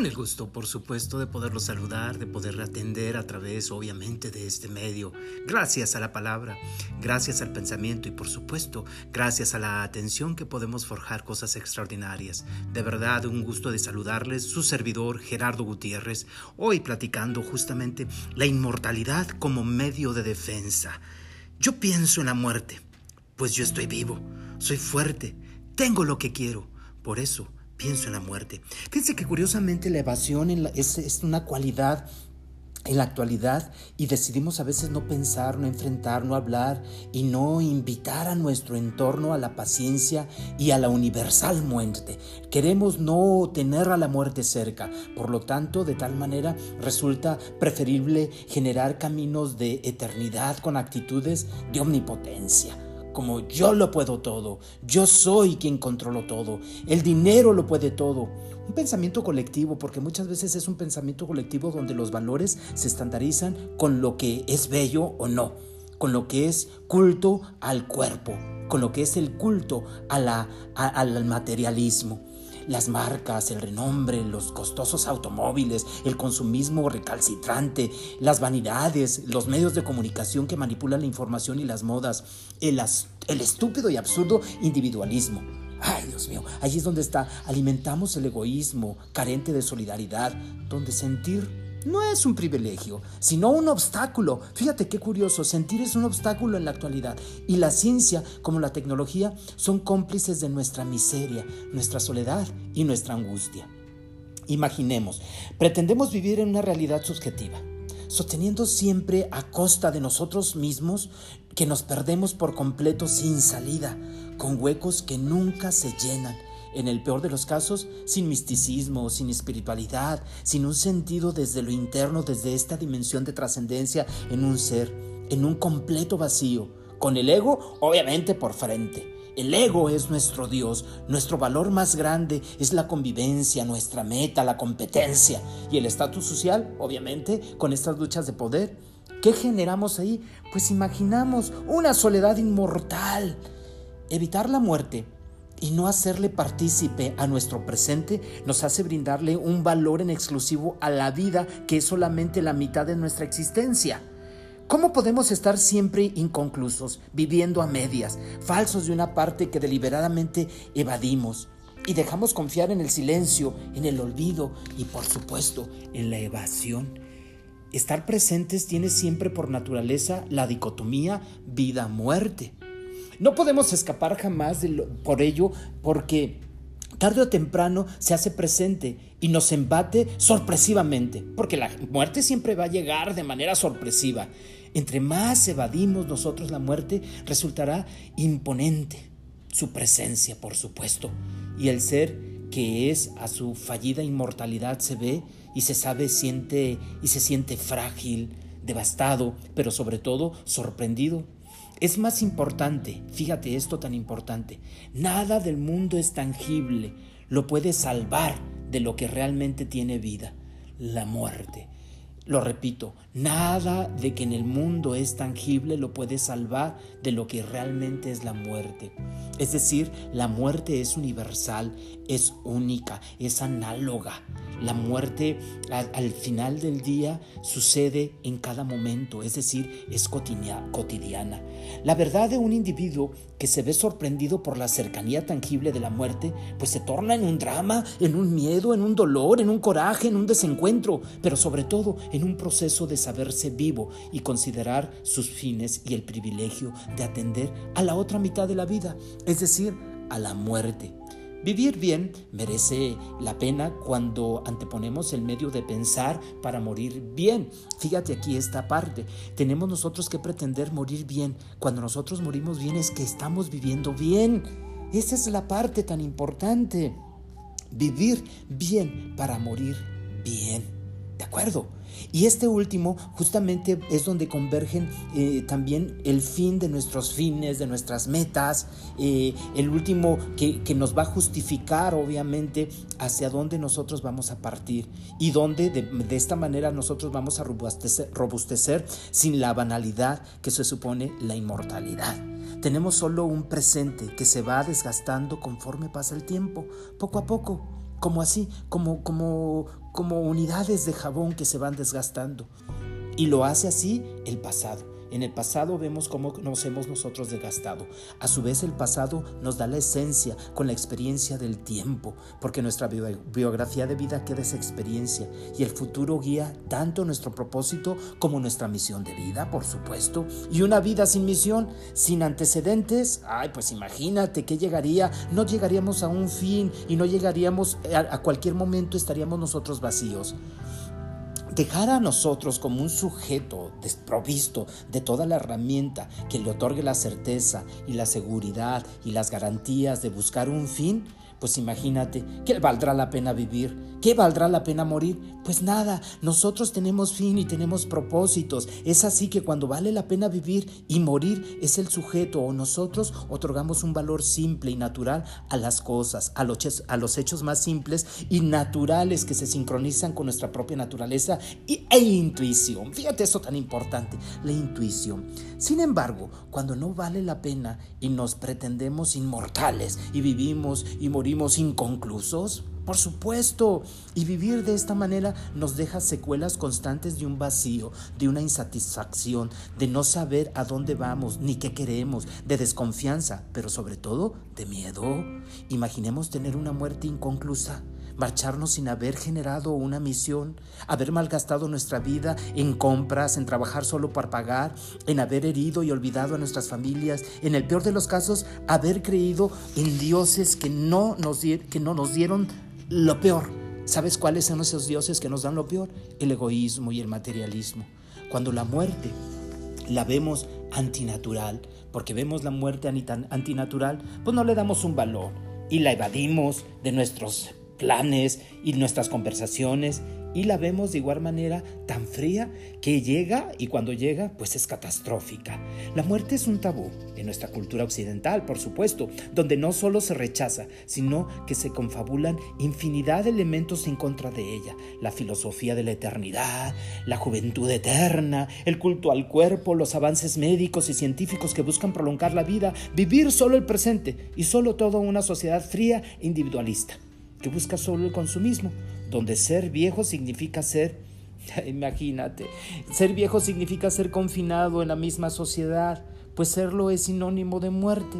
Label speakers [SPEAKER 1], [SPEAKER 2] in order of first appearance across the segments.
[SPEAKER 1] Con el gusto, por supuesto, de poderlo saludar, de poder atender a través, obviamente, de este medio. Gracias a la palabra, gracias al pensamiento y, por supuesto, gracias a la atención que podemos forjar cosas extraordinarias. De verdad, un gusto de saludarles, su servidor Gerardo Gutiérrez, hoy platicando justamente la inmortalidad como medio de defensa. Yo pienso en la muerte, pues yo estoy vivo, soy fuerte, tengo lo que quiero. Por eso, pienso en la muerte. Fíjense que curiosamente la evasión es, una cualidad en la actualidad y decidimos a veces no pensar, no enfrentar, no hablar y no invitar a nuestro entorno a la paciencia y a la universal muerte. Queremos no tener a la muerte cerca, por lo tanto, de tal manera resulta preferible generar caminos de eternidad con actitudes de omnipotencia como yo lo puedo todo, yo soy quien controlo todo, el dinero lo puede todo. Un pensamiento colectivo, porque muchas veces es un pensamiento colectivo donde los valores se estandarizan con lo que es bello o no, con lo que es culto al cuerpo, con lo que es el culto al materialismo las marcas, el renombre, los costosos automóviles, el consumismo recalcitrante, las vanidades, los medios de comunicación que manipulan la información y las modas, el, el estúpido y absurdo individualismo. Ay, Dios mío, allí es donde está. Alimentamos el egoísmo carente de solidaridad, donde sentir no es un privilegio, sino un obstáculo. Fíjate qué curioso, sentir es un obstáculo en la actualidad y la ciencia como la tecnología son cómplices de nuestra miseria, nuestra soledad y nuestra angustia. Imaginemos, pretendemos vivir en una realidad subjetiva, sosteniendo siempre a costa de nosotros mismos que nos perdemos por completo sin salida, con huecos que nunca se llenan en el peor de los casos, sin misticismo, sin espiritualidad, sin un sentido desde lo interno, desde esta dimensión de trascendencia en un ser, en un completo vacío, con el ego obviamente por frente. El ego es nuestro Dios, nuestro valor más grande es la convivencia, nuestra meta, la competencia y el estatus social, obviamente, con estas luchas de poder. ¿Qué generamos ahí? Pues imaginamos una soledad inmortal. Evitar la muerte y no hacerle partícipe a nuestro presente nos hace brindarle un valor en exclusivo a la vida que es solamente la mitad de nuestra existencia. ¿Cómo podemos estar siempre inconclusos, viviendo a medias, falsos de una parte que deliberadamente evadimos y dejamos confiar en el silencio, en el olvido y por supuesto en la evasión? Estar presentes tiene siempre por naturaleza la dicotomía vida-muerte. No podemos escapar jamás por ello porque tarde o temprano se hace presente y nos embate sorpresivamente, porque la muerte siempre va a llegar de manera sorpresiva. Entre más evadimos nosotros la muerte, resultará imponente su presencia, por supuesto, y el ser que es a su fallida inmortalidad se ve y se sabe siente y se siente frágil, devastado, pero sobre todo sorprendido es más importante, fíjate esto tan importante, nada del mundo es tangible, lo puede salvar de lo que realmente tiene vida, la muerte. Lo repito, nada de que en el mundo es tangible lo puede salvar de lo que realmente es la muerte. Es decir, la muerte es universal, es única, es análoga. La muerte al, final del día sucede en cada momento, es decir, es cotidiana. La verdad de un individuo que se ve sorprendido por la cercanía tangible de la muerte, pues se torna en un drama, en un miedo, en un dolor, en un coraje, en un desencuentro, pero sobre todo en un proceso de saberse vivo y considerar sus fines y el privilegio de atender a la otra mitad de la vida, es decir, a la muerte. Vivir bien merece la pena cuando anteponemos el medio de pensar para morir bien. Fíjate aquí esta parte. Tenemos nosotros que pretender morir bien. Cuando nosotros morimos bien es que estamos viviendo bien. Esa es la parte tan importante. Vivir bien para morir bien. ¿De acuerdo? Y este último justamente es donde convergen eh, también el fin de nuestros fines, de nuestras metas, eh, el último que, nos va a justificar obviamente hacia dónde nosotros vamos a partir y dónde de, esta manera nosotros vamos a robustecer, robustecer sin la banalidad que se supone la inmortalidad. Tenemos solo un presente que se va desgastando conforme pasa el tiempo, poco a poco como así, como, como, como unidades de jabón que se van desgastando. Y lo hace así el pasado. En el pasado vemos cómo nos hemos nosotros desgastado. A su vez el pasado nos da la esencia con la experiencia del tiempo, porque nuestra biografía de vida queda esa experiencia y el futuro guía tanto nuestro propósito como nuestra misión de vida, por supuesto. Y una vida sin misión, sin antecedentes, ay, pues imagínate que llegaría, no llegaríamos a un fin y no llegaríamos a, a cualquier momento estaríamos nosotros vacíos. Dejar a nosotros como un sujeto desprovisto de toda la herramienta que le otorgue la certeza y la seguridad y las garantías de buscar un fin pues imagínate, ¿qué valdrá la pena vivir? ¿Qué valdrá la pena morir? Pues nada, nosotros tenemos fin y tenemos propósitos. Es así que cuando vale la pena vivir y morir es el sujeto o nosotros otorgamos un valor simple y natural a las cosas, a los, a los hechos más simples y naturales que se sincronizan con nuestra propia naturaleza y, e intuición. Fíjate eso tan importante, la intuición. Sin embargo, cuando no vale la pena y nos pretendemos inmortales y vivimos y morimos, inconclusos? Por supuesto, y vivir de esta manera nos deja secuelas constantes de un vacío, de una insatisfacción, de no saber a dónde vamos ni qué queremos, de desconfianza, pero sobre todo de miedo. Imaginemos tener una muerte inconclusa marcharnos sin haber generado una misión, haber malgastado nuestra vida en compras, en trabajar solo para pagar, en haber herido y olvidado a nuestras familias, en el peor de los casos, haber creído en dioses que no nos, que no nos dieron lo peor. ¿Sabes cuáles son esos dioses que nos dan lo peor? El egoísmo y el materialismo. Cuando la muerte la vemos antinatural, porque vemos la muerte antinatural, pues no le damos un valor y la evadimos de nuestros planes y nuestras conversaciones y la vemos de igual manera tan fría que llega y cuando llega pues es catastrófica. La muerte es un tabú en nuestra cultura occidental, por supuesto, donde no solo se rechaza, sino que se confabulan infinidad de elementos en contra de ella. La filosofía de la eternidad, la juventud eterna, el culto al cuerpo, los avances médicos y científicos que buscan prolongar la vida, vivir solo el presente y solo toda una sociedad fría individualista que busca solo el consumismo, donde ser viejo significa ser, imagínate, ser viejo significa ser confinado en la misma sociedad, pues serlo es sinónimo de muerte.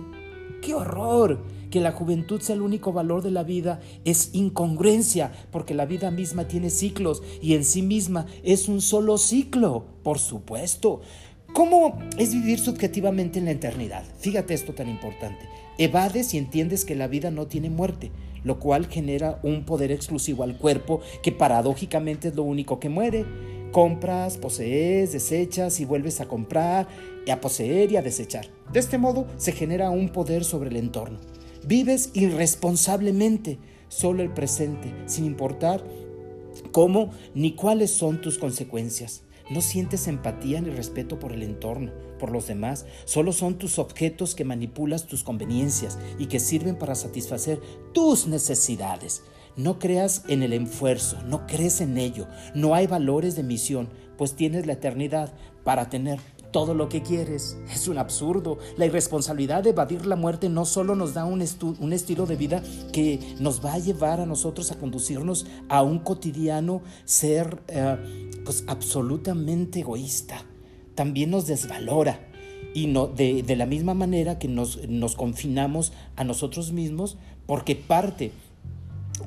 [SPEAKER 1] ¡Qué horror! Que la juventud sea el único valor de la vida es incongruencia, porque la vida misma tiene ciclos y en sí misma es un solo ciclo, por supuesto. ¿Cómo es vivir subjetivamente en la eternidad? Fíjate esto tan importante. Evades y entiendes que la vida no tiene muerte, lo cual genera un poder exclusivo al cuerpo que paradójicamente es lo único que muere. Compras, posees, desechas y vuelves a comprar, a poseer y a desechar. De este modo se genera un poder sobre el entorno. Vives irresponsablemente, solo el presente, sin importar cómo ni cuáles son tus consecuencias. No sientes empatía ni respeto por el entorno, por los demás. Solo son tus objetos que manipulas tus conveniencias y que sirven para satisfacer tus necesidades. No creas en el esfuerzo, no crees en ello. No hay valores de misión, pues tienes la eternidad para tener todo lo que quieres. Es un absurdo. La irresponsabilidad de evadir la muerte no solo nos da un, estilo de vida que nos va a llevar a nosotros a conducirnos a un cotidiano ser eh, pues absolutamente egoísta. También nos desvalora. Y no, de, de la misma manera que nos, nos confinamos a nosotros mismos, porque parte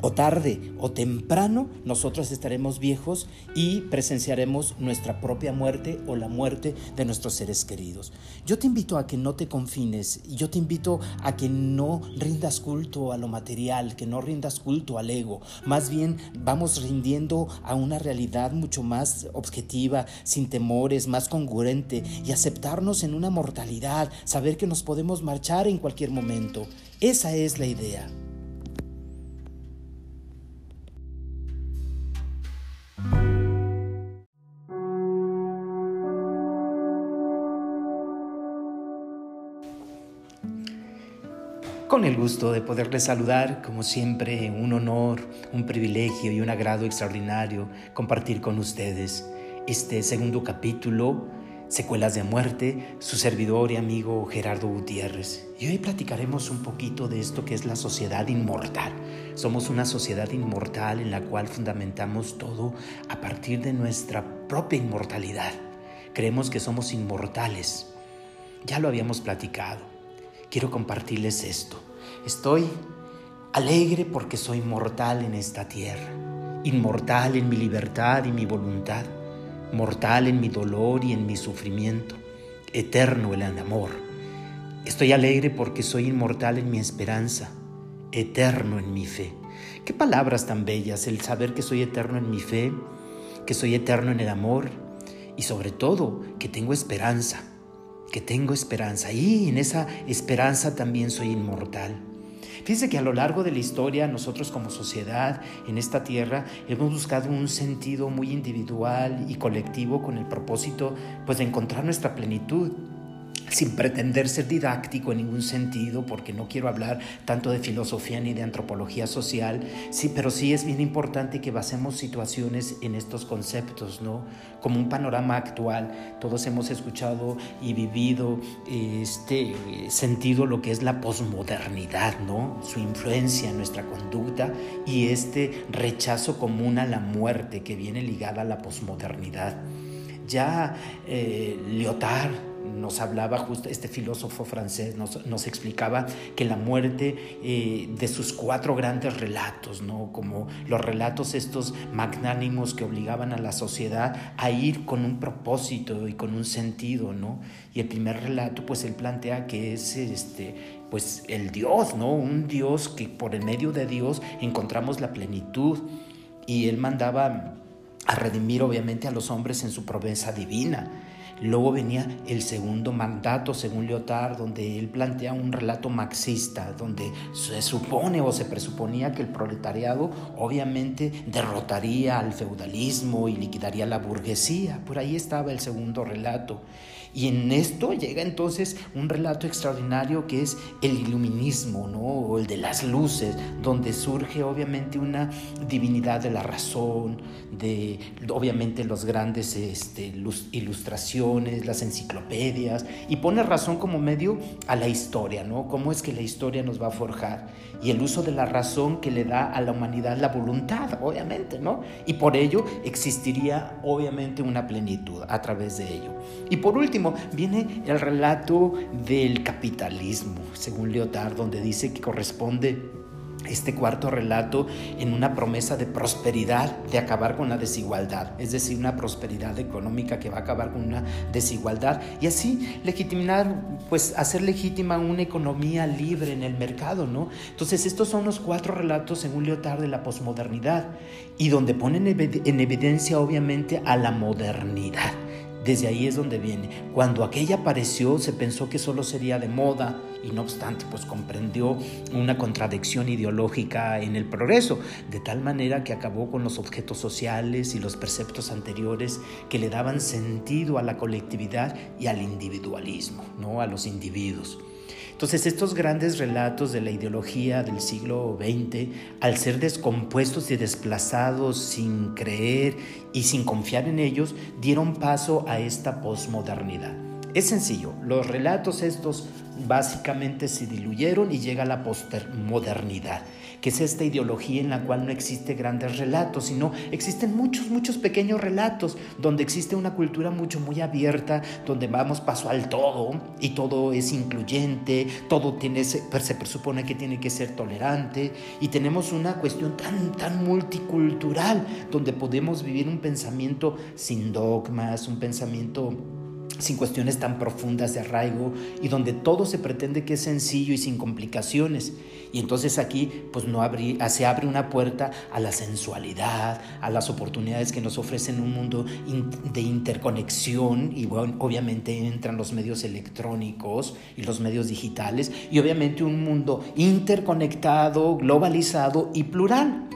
[SPEAKER 1] o tarde o temprano nosotros estaremos viejos y presenciaremos nuestra propia muerte o la muerte de nuestros seres queridos. Yo te invito a que no te confines, yo te invito a que no rindas culto a lo material, que no rindas culto al ego, más bien vamos rindiendo a una realidad mucho más objetiva, sin temores, más congruente y aceptarnos en una mortalidad, saber que nos podemos marchar en cualquier momento. Esa es la idea. Con el gusto de poderles saludar, como siempre, un honor, un privilegio y un agrado extraordinario compartir con ustedes este segundo capítulo Secuelas de muerte, su servidor y amigo Gerardo Gutiérrez. Y hoy platicaremos un poquito de esto que es la sociedad inmortal. Somos una sociedad inmortal en la cual fundamentamos todo a partir de nuestra propia inmortalidad. Creemos que somos inmortales. Ya lo habíamos platicado. Quiero compartirles esto. Estoy alegre porque soy mortal en esta tierra, inmortal en mi libertad y mi voluntad mortal en mi dolor y en mi sufrimiento, eterno el amor. Estoy alegre porque soy inmortal en mi esperanza, eterno en mi fe. Qué palabras tan bellas el saber que soy eterno en mi fe, que soy eterno en el amor y sobre todo que tengo esperanza, que tengo esperanza y en esa esperanza también soy inmortal. Fíjense que a lo largo de la historia nosotros como sociedad en esta tierra hemos buscado un sentido muy individual y colectivo con el propósito pues de encontrar nuestra plenitud sin pretender ser didáctico en ningún sentido, porque no quiero hablar tanto de filosofía ni de antropología social, sí, pero sí es bien importante que basemos situaciones en estos conceptos, ¿no? Como un panorama actual, todos hemos escuchado y vivido este sentido lo que es la posmodernidad, ¿no? Su influencia en nuestra conducta y este rechazo común a la muerte que viene ligada a la posmodernidad. Ya eh, Lyotard nos hablaba justo, este filósofo francés nos, explicaba que la muerte eh, de sus cuatro grandes relatos, ¿no? como los relatos estos magnánimos que obligaban a la sociedad a ir con un propósito y con un sentido, ¿no? Y el primer relato, pues él plantea que es este, pues el Dios, ¿no? Un Dios que por el medio de Dios encontramos la plenitud. Y él mandaba a redimir obviamente a los hombres en su promesa divina. Luego venía el segundo mandato, según Lyotard, donde él plantea un relato marxista, donde se supone o se presuponía que el proletariado obviamente derrotaría al feudalismo y liquidaría la burguesía. Por ahí estaba el segundo relato. Y en esto llega entonces un relato extraordinario que es el iluminismo, ¿no? O el de las luces, donde surge obviamente una divinidad de la razón, de obviamente los grandes este, ilustraciones, las enciclopedias, y pone razón como medio a la historia, ¿no? Cómo es que la historia nos va a forjar. Y el uso de la razón que le da a la humanidad la voluntad, obviamente, ¿no? Y por ello existiría obviamente una plenitud a través de ello. Y por último, viene el relato del capitalismo, según Lyotard, donde dice que corresponde este cuarto relato en una promesa de prosperidad, de acabar con la desigualdad, es decir, una prosperidad económica que va a acabar con una desigualdad y así legitimar, pues hacer legítima una economía libre en el mercado, ¿no? Entonces, estos son los cuatro relatos, según Lyotard, de la posmodernidad y donde ponen en evidencia, obviamente, a la modernidad. Desde ahí es donde viene. Cuando aquella apareció se pensó que solo sería de moda y no obstante pues comprendió una contradicción ideológica en el progreso, de tal manera que acabó con los objetos sociales y los preceptos anteriores que le daban sentido a la colectividad y al individualismo, no a los individuos. Entonces estos grandes relatos de la ideología del siglo XX, al ser descompuestos y desplazados sin creer y sin confiar en ellos, dieron paso a esta posmodernidad. Es sencillo, los relatos estos básicamente se diluyeron y llega la postmodernidad, que es esta ideología en la cual no existe grandes relatos, sino existen muchos, muchos pequeños relatos, donde existe una cultura mucho, muy abierta, donde vamos paso al todo y todo es incluyente, todo tiene, se presupone que tiene que ser tolerante y tenemos una cuestión tan, tan multicultural, donde podemos vivir un pensamiento sin dogmas, un pensamiento sin cuestiones tan profundas de arraigo y donde todo se pretende que es sencillo y sin complicaciones. Y entonces aquí pues no se abre una puerta a la sensualidad, a las oportunidades que nos ofrecen un mundo de interconexión y obviamente entran los medios electrónicos y los medios digitales y obviamente un mundo interconectado, globalizado y plural.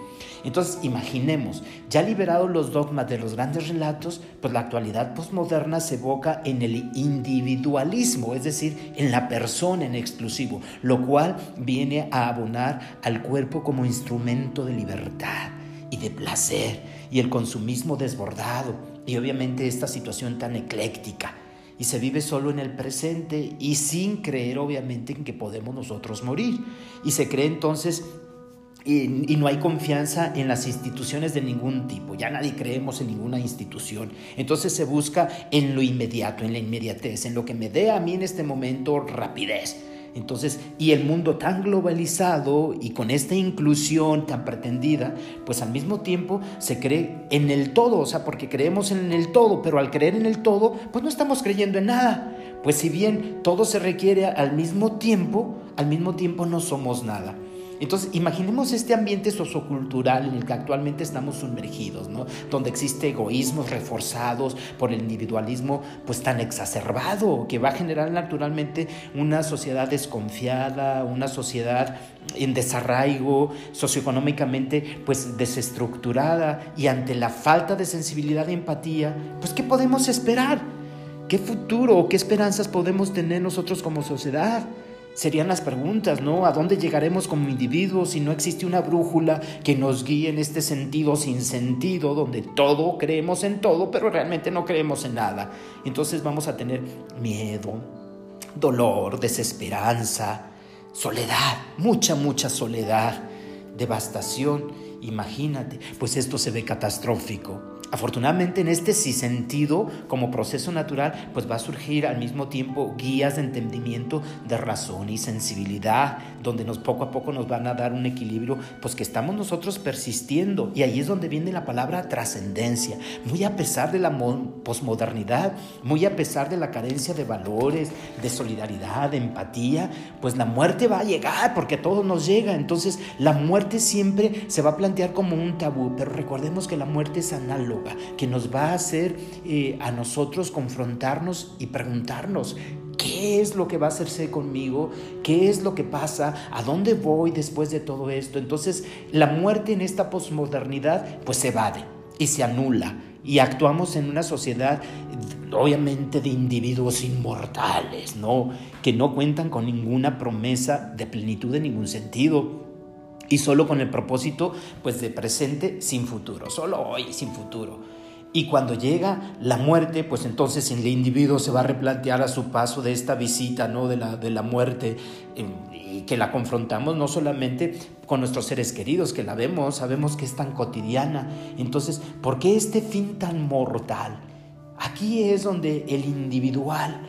[SPEAKER 1] Entonces, imaginemos, ya liberados los dogmas de los grandes relatos, pues la actualidad postmoderna se evoca en el individualismo, es decir, en la persona en exclusivo, lo cual viene a abonar al cuerpo como instrumento de libertad y de placer y el consumismo desbordado y obviamente esta situación tan ecléctica y se vive solo en el presente y sin creer obviamente en que podemos nosotros morir. Y se cree entonces y, no hay confianza en las instituciones de ningún tipo, ya nadie creemos en ninguna institución. Entonces se busca en lo inmediato, en la inmediatez, en lo que me dé a mí en este momento rapidez. Entonces, y el mundo tan globalizado y con esta inclusión tan pretendida, pues al mismo tiempo se cree en el todo, o sea, porque creemos en el todo, pero al creer en el todo, pues no estamos creyendo en nada. Pues si bien todo se requiere al mismo tiempo, al mismo tiempo no somos nada. Entonces, imaginemos este ambiente sociocultural en el que actualmente estamos sumergidos, ¿no? Donde existe egoísmos reforzados por el individualismo pues tan exacerbado que va a generar naturalmente una sociedad desconfiada, una sociedad en desarraigo, socioeconómicamente pues desestructurada y ante la falta de sensibilidad y empatía, pues ¿qué podemos esperar? ¿Qué futuro o qué esperanzas podemos tener nosotros como sociedad? Serían las preguntas, ¿no? ¿A dónde llegaremos como individuos si no existe una brújula que nos guíe en este sentido sin sentido, donde todo creemos en todo, pero realmente no creemos en nada? Entonces vamos a tener miedo, dolor, desesperanza, soledad, mucha, mucha soledad, devastación. Imagínate, pues esto se ve catastrófico. Afortunadamente en este sí sentido, como proceso natural, pues va a surgir al mismo tiempo guías de entendimiento, de razón y sensibilidad, donde nos poco a poco nos van a dar un equilibrio, pues que estamos nosotros persistiendo. Y ahí es donde viene la palabra trascendencia, muy a pesar de la posmodernidad, muy a pesar de la carencia de valores, de solidaridad, de empatía, pues la muerte va a llegar porque a todos nos llega. Entonces la muerte siempre se va a plantear como un tabú, pero recordemos que la muerte es que nos va a hacer eh, a nosotros confrontarnos y preguntarnos, ¿Qué es lo que va a hacerse conmigo? ¿Qué es lo que pasa? ¿A dónde voy después de todo esto? Entonces, la muerte en esta posmodernidad pues se evade y se anula y actuamos en una sociedad obviamente de individuos inmortales, ¿no? Que no cuentan con ninguna promesa de plenitud en ningún sentido y solo con el propósito pues de presente sin futuro, solo hoy sin futuro. Y cuando llega la muerte, pues entonces el individuo se va a replantear a su paso de esta visita, ¿no? De la, de la muerte, y que la confrontamos no solamente con nuestros seres queridos, que la vemos, sabemos que es tan cotidiana. Entonces, ¿por qué este fin tan mortal? Aquí es donde el individual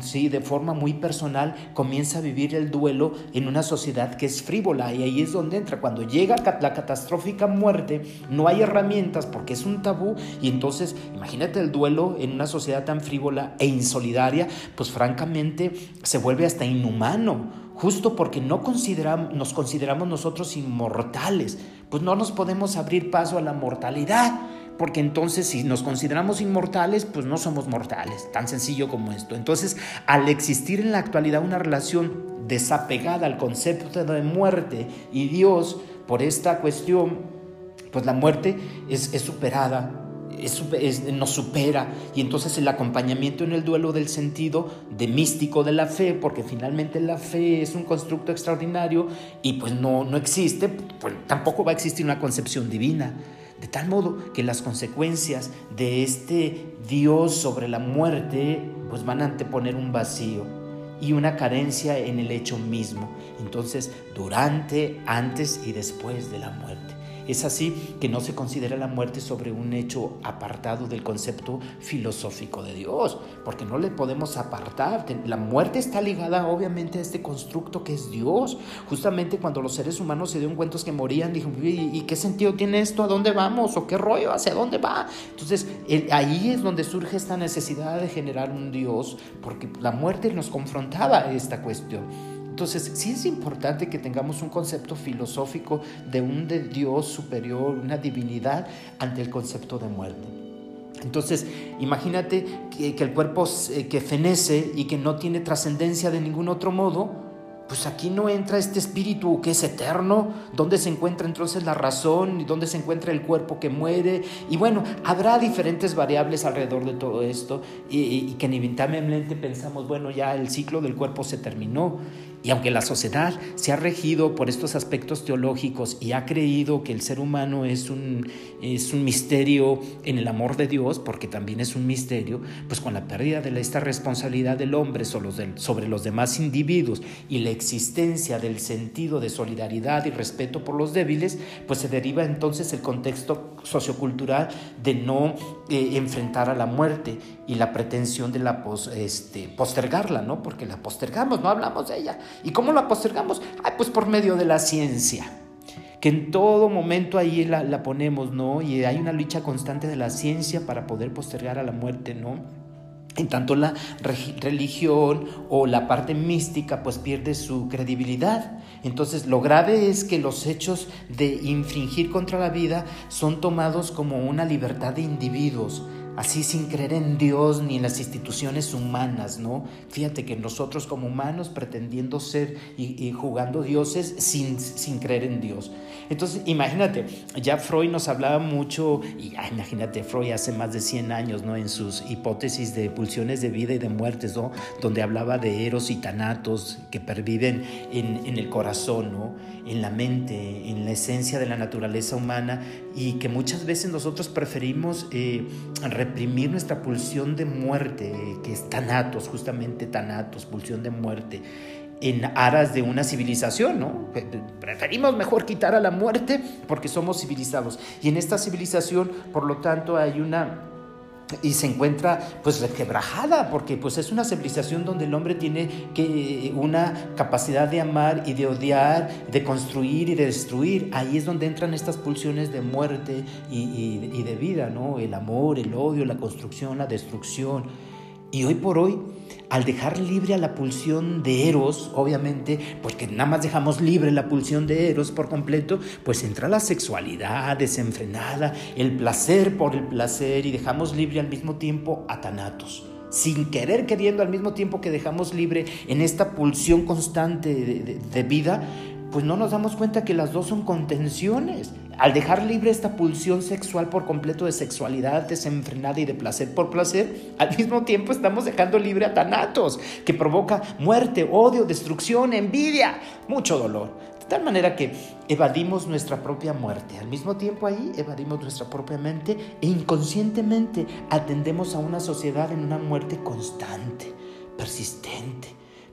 [SPEAKER 1] sí, de forma muy personal, comienza a vivir el duelo en una sociedad que es frívola. Y ahí es donde entra. Cuando llega la catastrófica muerte, no hay herramientas porque es un tabú. Y entonces imagínate el duelo en una sociedad tan frívola e insolidaria, pues francamente se vuelve hasta inhumano. Justo porque no nos consideramos nosotros inmortales, pues no nos podemos abrir paso a la mortalidad porque entonces si nos consideramos inmortales, pues no somos mortales, tan sencillo como esto. Entonces, al existir en la actualidad una relación desapegada al concepto de muerte y Dios por esta cuestión, pues la muerte es, superada, nos supera y entonces el acompañamiento en el duelo del sentido de místico de la fe, porque finalmente la fe es un constructo extraordinario y pues no, no existe, pues tampoco va a existir una concepción divina. De tal modo que las consecuencias de este Dios sobre la muerte pues van a anteponer un vacío y una carencia en el hecho mismo. Entonces, durante, antes y después de la muerte. Es así que no se considera la muerte sobre un hecho apartado del concepto filosófico de Dios, porque no le podemos apartar. La muerte está ligada obviamente a este constructo que es Dios. Justamente cuando los seres humanos se dieron cuenta que morían, dijo, ¿y qué sentido tiene esto? ¿A dónde vamos? ¿O qué rollo? ¿Hacia dónde va? Entonces ahí es donde surge esta necesidad de generar un Dios, porque la muerte nos confrontaba a esta cuestión. Entonces, sí es importante que tengamos un concepto filosófico de un de Dios superior, una divinidad, ante el concepto de muerte. Entonces, imagínate que, el cuerpo eh, que fenece y que no tiene trascendencia de ningún otro modo, pues aquí no entra este espíritu que es eterno, ¿dónde se encuentra entonces la razón y dónde se encuentra el cuerpo que muere? Y bueno, habrá diferentes variables alrededor de todo esto y, y que inevitablemente pensamos, bueno, ya el ciclo del cuerpo se terminó Y aunque la sociedad se ha regido por estos aspectos teológicos y ha creído que el ser humano es un, es un misterio en el amor de Dios, porque también es un misterio, pues con la pérdida de esta responsabilidad del hombre sobre los demás individuos y la existencia del sentido de solidaridad y respeto por los débiles, pues se deriva entonces el contexto sociocultural de no eh, enfrentar a la muerte y la pretensión de la este, postergarla, ¿no? Porque la postergamos, no hablamos de ella. ¿Y cómo la postergamos? pues por medio de la ciencia, que en todo momento ahí la, la ponemos, ¿no? Y hay una lucha constante de la ciencia para poder postergar a la muerte, ¿no? En tanto la religión o la parte mística pues pierde su credibilidad. Entonces lo grave es que los hechos de infringir contra la vida son tomados como una libertad de individuos así sin creer en Dios ni en las instituciones humanas, ¿no? Fíjate que nosotros como humanos pretendiendo ser y, jugando dioses sin, sin, creer en Dios. Entonces, imagínate, ya Freud nos hablaba mucho, y imagínate, Freud hace más de 100 años, ¿no? En sus hipótesis de pulsiones de vida y de muertes, ¿no? Donde hablaba de eros y tanatos que perviven en, en el corazón, ¿no? En la mente, en la esencia de la naturaleza humana y que muchas veces nosotros preferimos eh, reprimir nuestra pulsión de muerte, que es tanatos, justamente tanatos, pulsión de muerte, en aras de una civilización, ¿no? Preferimos mejor quitar a la muerte porque somos civilizados. Y en esta civilización, por lo tanto, hay una y se encuentra pues requebrajada porque pues es una civilización donde el hombre tiene que una capacidad de amar y de odiar, de construir y de destruir. Ahí es donde entran estas pulsiones de muerte y, y de vida, ¿no? El amor, el odio, la construcción, la destrucción. Y hoy por hoy, al dejar libre a la pulsión de Eros, obviamente, porque nada más dejamos libre la pulsión de Eros por completo, pues entra la sexualidad desenfrenada, el placer por el placer y dejamos libre al mismo tiempo a Tanatos sin querer queriendo al mismo tiempo que dejamos libre en esta pulsión constante de, de, vida, pues no nos damos cuenta que las dos son contenciones. Al dejar libre esta pulsión sexual por completo de sexualidad desenfrenada y de placer por placer, al mismo tiempo estamos dejando libre a Tanatos, que provoca muerte, odio, destrucción, envidia, mucho dolor. De tal manera que evadimos nuestra propia muerte. Al mismo tiempo ahí evadimos nuestra propia mente e inconscientemente atendemos a una sociedad en una muerte constante, persistente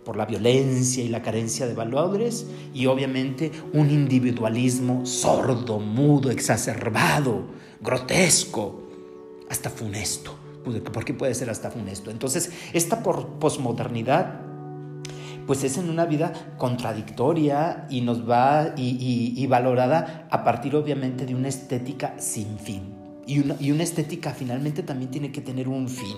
[SPEAKER 1] por la violencia y la carencia de valores y obviamente un individualismo sordo, mudo, exacerbado, grotesco, hasta funesto. ¿Por qué puede ser hasta funesto? Entonces, esta posmodernidad pues es en una vida contradictoria y nos va y, valorada a partir obviamente de una estética sin fin. Y una estética finalmente también tiene que tener un fin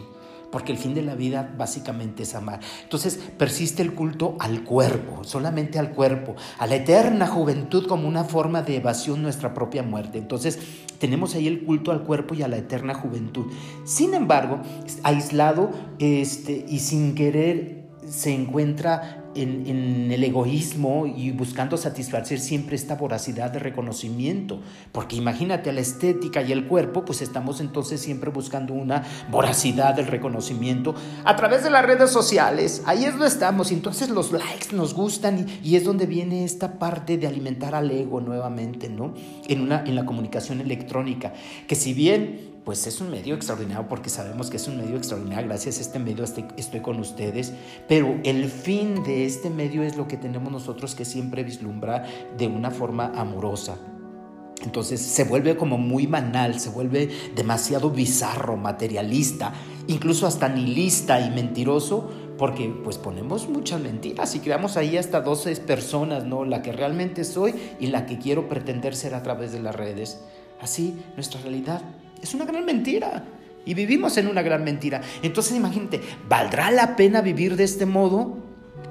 [SPEAKER 1] porque el fin de la vida básicamente es amar. Entonces persiste el culto al cuerpo, solamente al cuerpo, a la eterna juventud como una forma de evasión nuestra propia muerte. Entonces tenemos ahí el culto al cuerpo y a la eterna juventud. Sin embargo, aislado este, y sin querer se encuentra en, el egoísmo y buscando satisfacer siempre esta voracidad de reconocimiento. Porque imagínate la estética y el cuerpo, pues estamos entonces siempre buscando una voracidad del reconocimiento a través de las redes sociales. Ahí es donde estamos. Y entonces los likes nos gustan y, es donde viene esta parte de alimentar al ego nuevamente, ¿no? En, una, en la comunicación electrónica. Que si bien pues es un medio extraordinario porque sabemos que es un medio extraordinario. Gracias a este medio estoy, con ustedes. Pero el fin de este medio es lo que tenemos nosotros que siempre vislumbrar de una forma amorosa. Entonces se vuelve como muy banal, se vuelve demasiado bizarro, materialista, incluso hasta nihilista y mentiroso, porque pues ponemos muchas mentiras y creamos ahí hasta 12 personas, ¿no? La que realmente soy y la que quiero pretender ser a través de las redes. Así nuestra realidad es una gran mentira. Y vivimos en una gran mentira. Entonces imagínate, ¿valdrá la pena vivir de este modo?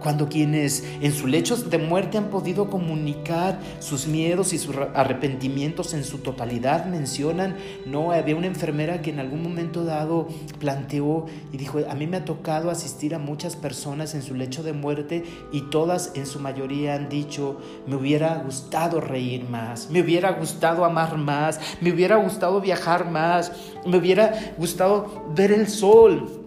[SPEAKER 1] Cuando quienes en sus lechos de muerte han podido comunicar sus miedos y sus arrepentimientos en su totalidad, mencionan, no, había una enfermera que en algún momento dado planteó y dijo, a mí me ha tocado asistir a muchas personas en su lecho de muerte y todas en su mayoría han dicho, me hubiera gustado reír más, me hubiera gustado amar más, me hubiera gustado viajar más, me hubiera gustado ver el sol,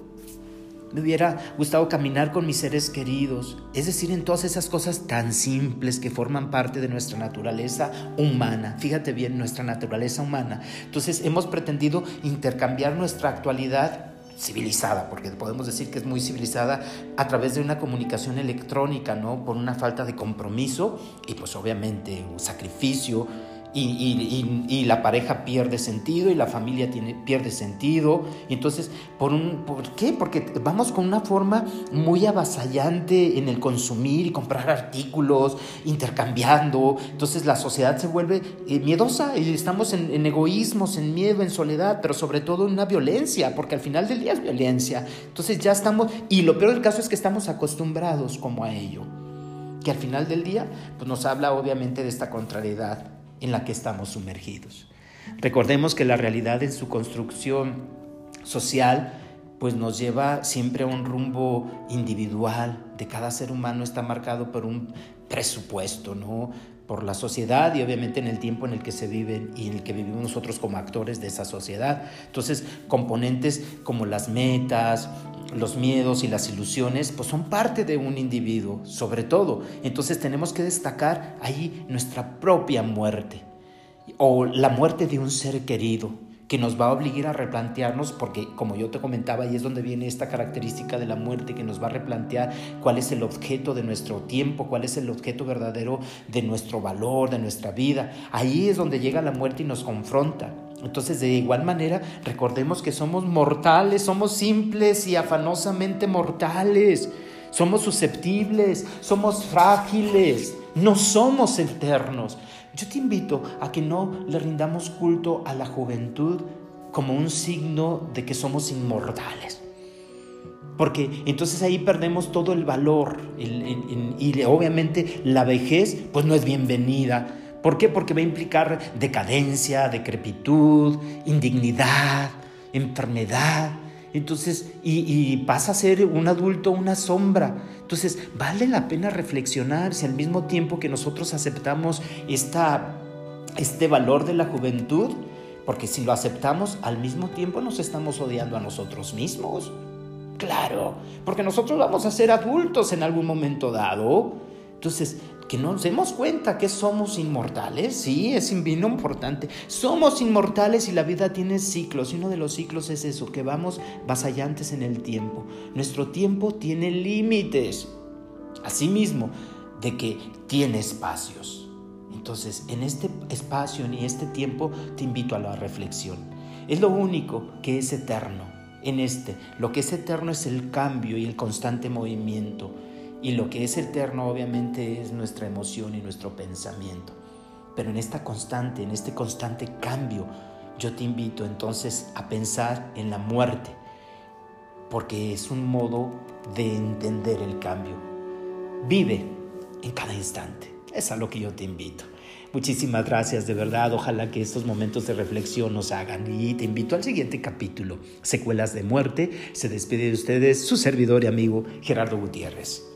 [SPEAKER 1] me hubiera gustado caminar con mis seres queridos, es decir, en todas esas cosas tan simples que forman parte de nuestra naturaleza humana. Fíjate bien, nuestra naturaleza humana. Entonces hemos pretendido intercambiar nuestra actualidad civilizada, porque podemos decir que es muy civilizada a través de una comunicación electrónica, ¿no? Por una falta de compromiso y pues obviamente un sacrificio y, la pareja pierde sentido y la familia tiene, pierde sentido. entonces, ¿por, un, ¿por qué? Porque vamos con una forma muy avasallante en el consumir y comprar artículos, intercambiando. Entonces la sociedad se vuelve eh, miedosa y estamos en, en egoísmos, en miedo, en soledad, pero sobre todo en una violencia, porque al final del día es violencia. Entonces ya estamos, y lo peor del caso es que estamos acostumbrados como a ello que al final del día pues nos habla obviamente de esta contrariedad en la que estamos sumergidos. Recordemos que la realidad en su construcción social pues nos lleva siempre a un rumbo individual de cada ser humano está marcado por un presupuesto, ¿no? Por la sociedad y obviamente en el tiempo en el que se vive y en el que vivimos nosotros como actores de esa sociedad. Entonces, componentes como las metas, los miedos y las ilusiones, pues son parte de un individuo, sobre todo. Entonces tenemos que destacar ahí nuestra propia muerte o la muerte de un ser querido que nos va a obligar a replantearnos, porque como yo te comentaba, ahí es donde viene esta característica de la muerte que nos va a replantear cuál es el objeto de nuestro tiempo, cuál es el objeto verdadero de nuestro valor, de nuestra vida. Ahí es donde llega la muerte y nos confronta. Entonces, de igual manera, recordemos que somos mortales, somos simples y afanosamente mortales. Somos susceptibles, somos frágiles, no somos eternos. Yo te invito a que no le rindamos culto a la juventud como un signo de que somos inmortales. Porque entonces ahí perdemos todo el valor y obviamente la vejez pues no es bienvenida ¿Por qué? Porque va a implicar decadencia, decrepitud, indignidad, enfermedad. Entonces, y, pasa a ser un adulto una sombra. Entonces, vale la pena reflexionar si al mismo tiempo que nosotros aceptamos esta, este valor de la juventud, porque si lo aceptamos, al mismo tiempo nos estamos odiando a nosotros mismos. Claro, porque nosotros vamos a ser adultos en algún momento dado. Entonces, que nos demos cuenta que somos inmortales, sí, es vino importante. Somos inmortales y la vida tiene ciclos, y uno de los ciclos es eso, que vamos vasallantes en el tiempo. Nuestro tiempo tiene límites, asimismo, de que tiene espacios. Entonces, en este espacio, en este tiempo, te invito a la reflexión. Es lo único que es eterno. En este, lo que es eterno es el cambio y el constante movimiento. Y lo que es eterno obviamente es nuestra emoción y nuestro pensamiento. Pero en esta constante, en este constante cambio, yo te invito entonces a pensar en la muerte, porque es un modo de entender el cambio. Vive en cada instante. Es a lo que yo te invito. Muchísimas gracias, de verdad. Ojalá que estos momentos de reflexión nos hagan. Y te invito al siguiente capítulo, Secuelas de Muerte. Se despide de ustedes su servidor y amigo Gerardo Gutiérrez.